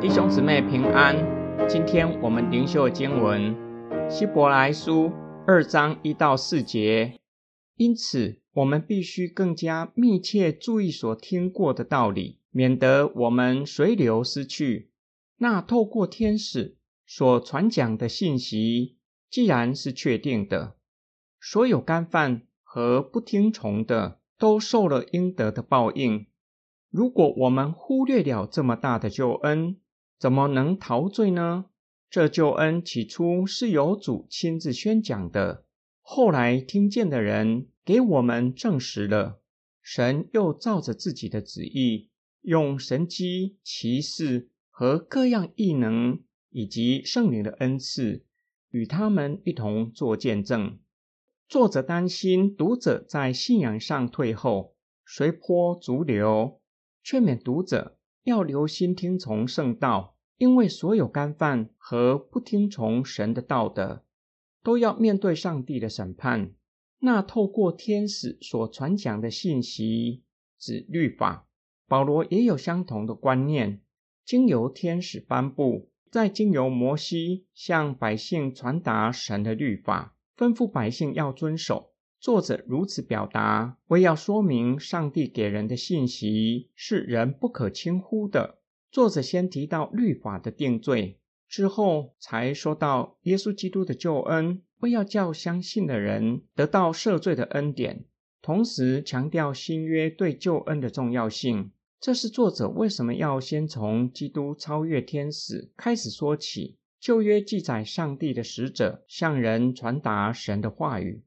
弟兄姊妹平安，今天我们灵修经文希伯来书二章一到四节。因此，我们必须更加密切注意所听过的道理，免得我们随流失去。那透过天使所传讲的信息，既然是确定的，所有干犯和不听从的，都受了应得的报应。如果我们忽略了这么大的救恩，怎么能陶醉呢？这救恩起初是由主亲自宣讲的，后来听见的人给我们证实了。神又照着自己的旨意，用神迹、奇事和各样异能，以及圣灵的恩赐，与他们一同作见证。作者担心读者在信仰上退后，随波逐流，劝勉读者。要留心听从圣道，因为所有干犯和不听从神的道德，都要面对上帝的审判。那透过天使所传讲的信息，指律法，保罗也有相同的观念，经由天使颁布，再经由摩西向百姓传达神的律法，吩咐百姓要遵守。作者如此表达，为要说明上帝给人的信息是人不可轻忽的。作者先提到律法的定罪，之后才说到耶稣基督的救恩，为要叫相信的人得到赦罪的恩典，同时强调新约对救恩的重要性。这是作者为什么要先从基督超越天使开始说起。旧约记载上帝的使者向人传达神的话语。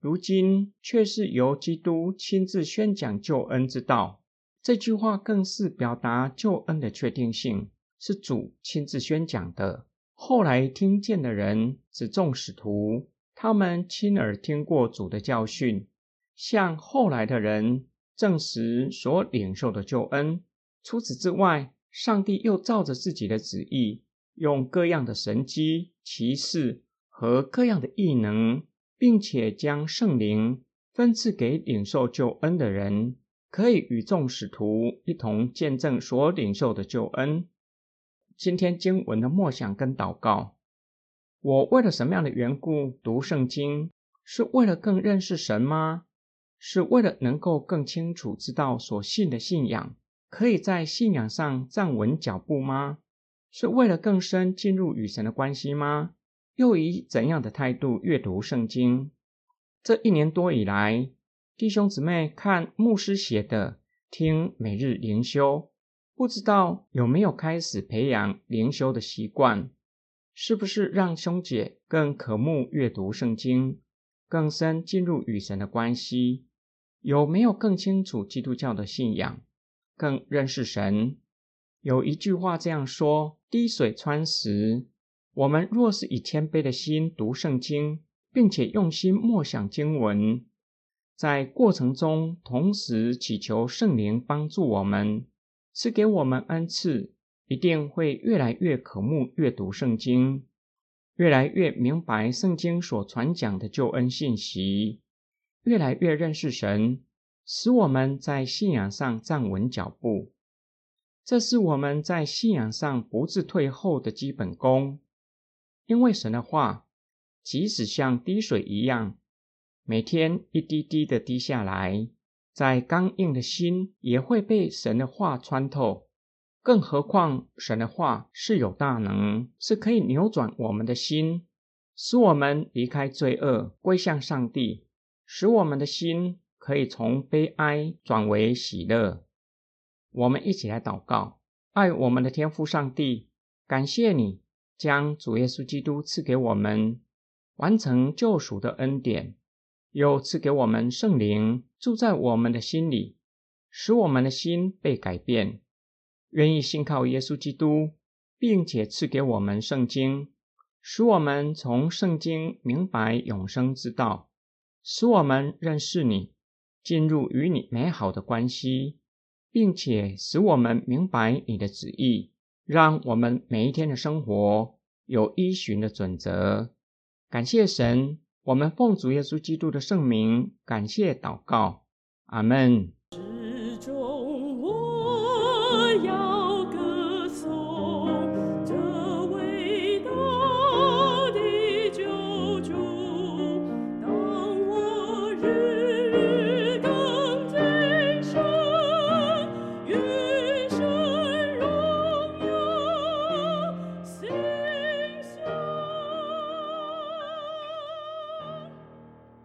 如今却是由基督亲自宣讲救恩之道，这句话更是表达救恩的确定性，是主亲自宣讲的。后来听见的人指众使徒，他们亲耳听过主的教训，向后来的人证实所领受的救恩。除此之外，上帝又照着自己的旨意，用各样的神机、奇事和各样的异能。并且将圣灵分赐给领受救恩的人，可以与众使徒一同见证所领受的救恩。今天经文的默想跟祷告，我为了什么样的缘故读圣经？是为了更认识神吗？是为了能够更清楚知道所信的信仰，可以在信仰上站稳脚步吗？是为了更深进入与神的关系吗？又以怎样的态度阅读圣经？这一年多以来，弟兄姊妹看牧师写的，听每日灵修，不知道有没有开始培养灵修的习惯？是不是让兄姐更渴慕阅读圣经，更深进入与神的关系？有没有更清楚基督教的信仰，更认识神？有一句话这样说：“滴水穿石。”我们若是以谦卑的心读圣经，并且用心默想经文，在过程中同时祈求圣灵帮助我们，赐给我们恩赐，一定会越来越渴慕阅读圣经，越来越明白圣经所传讲的救恩信息，越来越认识神，使我们在信仰上站稳脚步。这是我们在信仰上不致退后的基本功。因为神的话，即使像滴水一样，每天一滴滴的滴下来，在刚硬的心也会被神的话穿透。更何况神的话是有大能，是可以扭转我们的心，使我们离开罪恶，归向上帝，使我们的心可以从悲哀转为喜乐。我们一起来祷告，爱我们的天父上帝，感谢你。将主耶稣基督赐给我们，完成救赎的恩典，又赐给我们圣灵住在我们的心里，使我们的心被改变，愿意信靠耶稣基督，并且赐给我们圣经，使我们从圣经明白永生之道，使我们认识你，进入与你美好的关系，并且使我们明白你的旨意。让我们每一天的生活有依循的准则。感谢神，我们奉主耶稣基督的圣名，感谢祷告，阿门。